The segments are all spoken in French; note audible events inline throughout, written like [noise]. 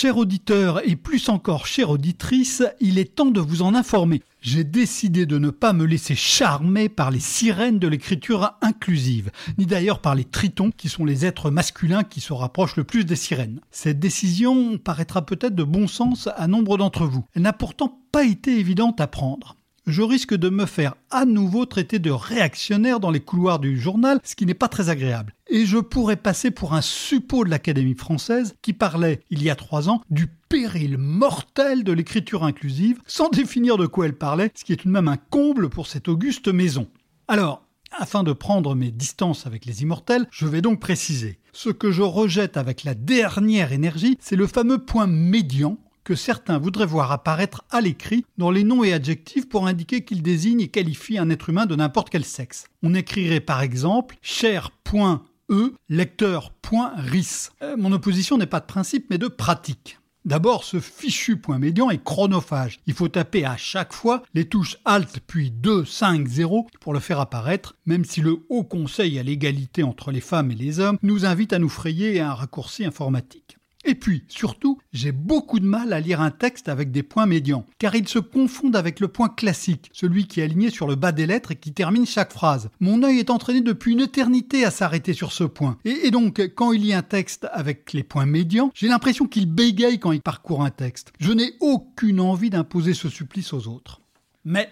Chers auditeurs et plus encore chères auditrices, il est temps de vous en informer. J'ai décidé de ne pas me laisser charmer par les sirènes de l'écriture inclusive, ni d'ailleurs par les tritons qui sont les êtres masculins qui se rapprochent le plus des sirènes. Cette décision paraîtra peut-être de bon sens à nombre d'entre vous. Elle n'a pourtant pas été évidente à prendre je risque de me faire à nouveau traiter de réactionnaire dans les couloirs du journal, ce qui n'est pas très agréable. Et je pourrais passer pour un suppôt de l'Académie française qui parlait, il y a trois ans, du péril mortel de l'écriture inclusive, sans [laughs] définir de quoi elle parlait, ce qui est tout de même un comble pour cette auguste maison. Alors, afin de prendre mes distances avec les immortels, je vais donc préciser. Ce que je rejette avec la dernière énergie, c'est le fameux point médian que certains voudraient voir apparaître à l'écrit dans les noms et adjectifs pour indiquer qu'ils désignent et qualifient un être humain de n'importe quel sexe. On écrirait par exemple cher.e lecteur.ris. Euh, mon opposition n'est pas de principe mais de pratique. D'abord, ce fichu point médian est chronophage. Il faut taper à chaque fois les touches Alt puis 2, 5, 0 pour le faire apparaître, même si le Haut Conseil à l'égalité entre les femmes et les hommes nous invite à nous frayer un raccourci informatique. Et puis, surtout, j'ai beaucoup de mal à lire un texte avec des points médians, car ils se confondent avec le point classique, celui qui est aligné sur le bas des lettres et qui termine chaque phrase. Mon œil est entraîné depuis une éternité à s'arrêter sur ce point. Et, donc, quand il lit un texte avec les points médians, j'ai l'impression qu'il bégaye quand il parcourt un texte. Je n'ai aucune envie d'imposer ce supplice aux autres. Mais,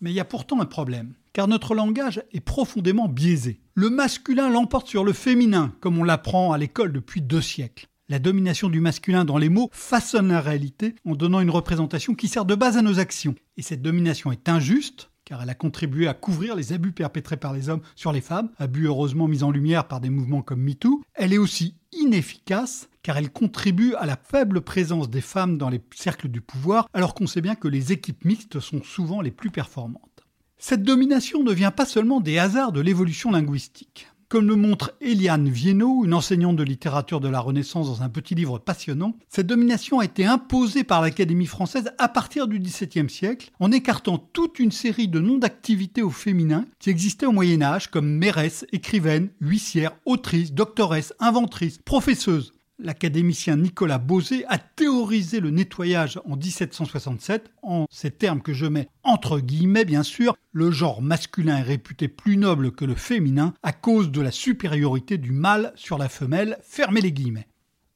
mais il y a pourtant un problème car notre langage est profondément biaisé. Le masculin l'emporte sur le féminin, comme on l'apprend à l'école depuis deux siècles. La domination du masculin dans les mots façonne la réalité en donnant une représentation qui sert de base à nos actions. Et cette domination est injuste, car elle a contribué à couvrir les abus perpétrés par les hommes sur les femmes, abus heureusement mis en lumière par des mouvements comme MeToo. Elle est aussi inefficace, car elle contribue à la faible présence des femmes dans les cercles du pouvoir, alors qu'on sait bien que les équipes mixtes sont souvent les plus performantes. Cette domination ne vient pas seulement des hasards de l'évolution linguistique. Comme le montre Eliane Viennot, une enseignante de littérature de la Renaissance dans un petit livre passionnant, cette domination a été imposée par l'Académie française à partir du XVIIe siècle, en écartant toute une série de noms d'activités au féminin qui existaient au Moyen Âge, comme mairesse, écrivaine, huissière, autrice, doctoresse, inventrice, professeuse l'académicien Nicolas Bosé a théorisé le nettoyage en 1767, en ces termes que je mets entre guillemets bien sûr, le genre masculin est réputé plus noble que le féminin à cause de la supériorité du mâle sur la femelle, fermez les guillemets.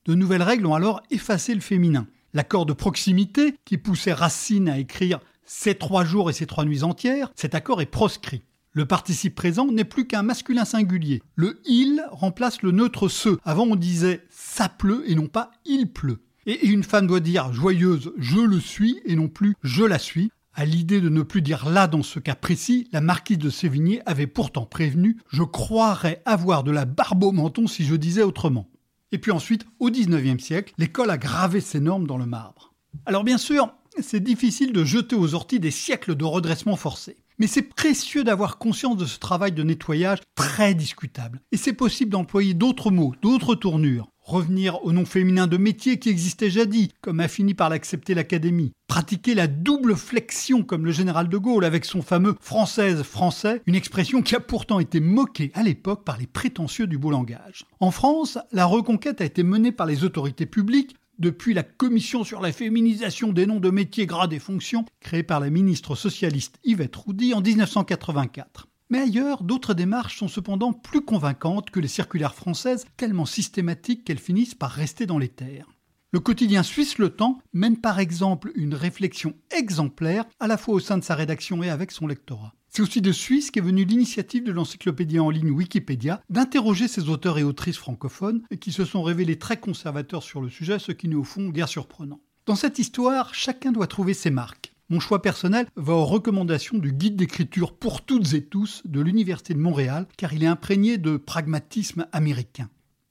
De nouvelles règles ont alors effacé le féminin. L'accord de proximité, qui poussait Racine à écrire ces trois jours et ces trois nuits entières, cet accord est proscrit. Le participe présent n'est plus qu'un masculin singulier. Le il remplace le neutre ce. Avant on disait ça pleut et non pas il pleut. Et une femme doit dire joyeuse je le suis et non plus je la suis. À l'idée de ne plus dire là dans ce cas précis, la marquise de Sévigné avait pourtant prévenu Je croirais avoir de la barbe au menton si je disais autrement. Et puis ensuite, au XIXe siècle, l'école a gravé ses normes dans le marbre. Alors bien sûr, c'est difficile de jeter aux orties des siècles de redressement forcé. Mais c'est précieux d'avoir conscience de ce travail de nettoyage très discutable. Et c'est possible d'employer d'autres mots, d'autres tournures. Revenir au nom féminin de métier qui existait jadis, comme a fini par l'accepter l'Académie. Pratiquer la double flexion comme le général de Gaulle avec son fameux française-français, une expression qui a pourtant été moquée à l'époque par les prétentieux du beau langage. En France, la reconquête a été menée par les autorités publiques depuis la commission sur la féminisation des noms de métiers, grades et fonctions, créée par la ministre socialiste Yvette Roudy en 1984. Mais ailleurs, d'autres démarches sont cependant plus convaincantes que les circulaires françaises, tellement systématiques qu'elles finissent par rester dans les terres. Le quotidien suisse Le Temps mène par exemple une réflexion exemplaire à la fois au sein de sa rédaction et avec son lectorat. C'est aussi de Suisse qu'est venue l'initiative de l'encyclopédie en ligne Wikipédia d'interroger ces auteurs et autrices francophones qui se sont révélés très conservateurs sur le sujet, ce qui nous au fond guère surprenant. Dans cette histoire, chacun doit trouver ses marques. Mon choix personnel va aux recommandations du guide d'écriture pour toutes et tous de l'Université de Montréal, car il est imprégné de pragmatisme américain.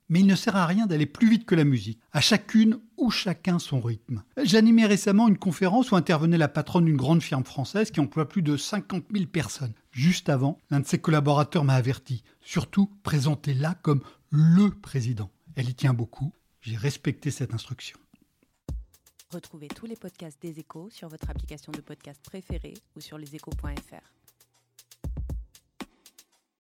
Mais il ne sert à rien d'aller plus vite que la musique. À chacune ou chacun son rythme. J'animais récemment une conférence où intervenait la patronne d'une grande firme française qui emploie plus de 50 000 personnes. Juste avant, l'un de ses collaborateurs m'a averti. Surtout, présentez-la comme le président. Elle y tient beaucoup. J'ai respecté cette instruction. Retrouvez tous les podcasts des échos sur votre application de podcast préférée ou sur leséchos.fr.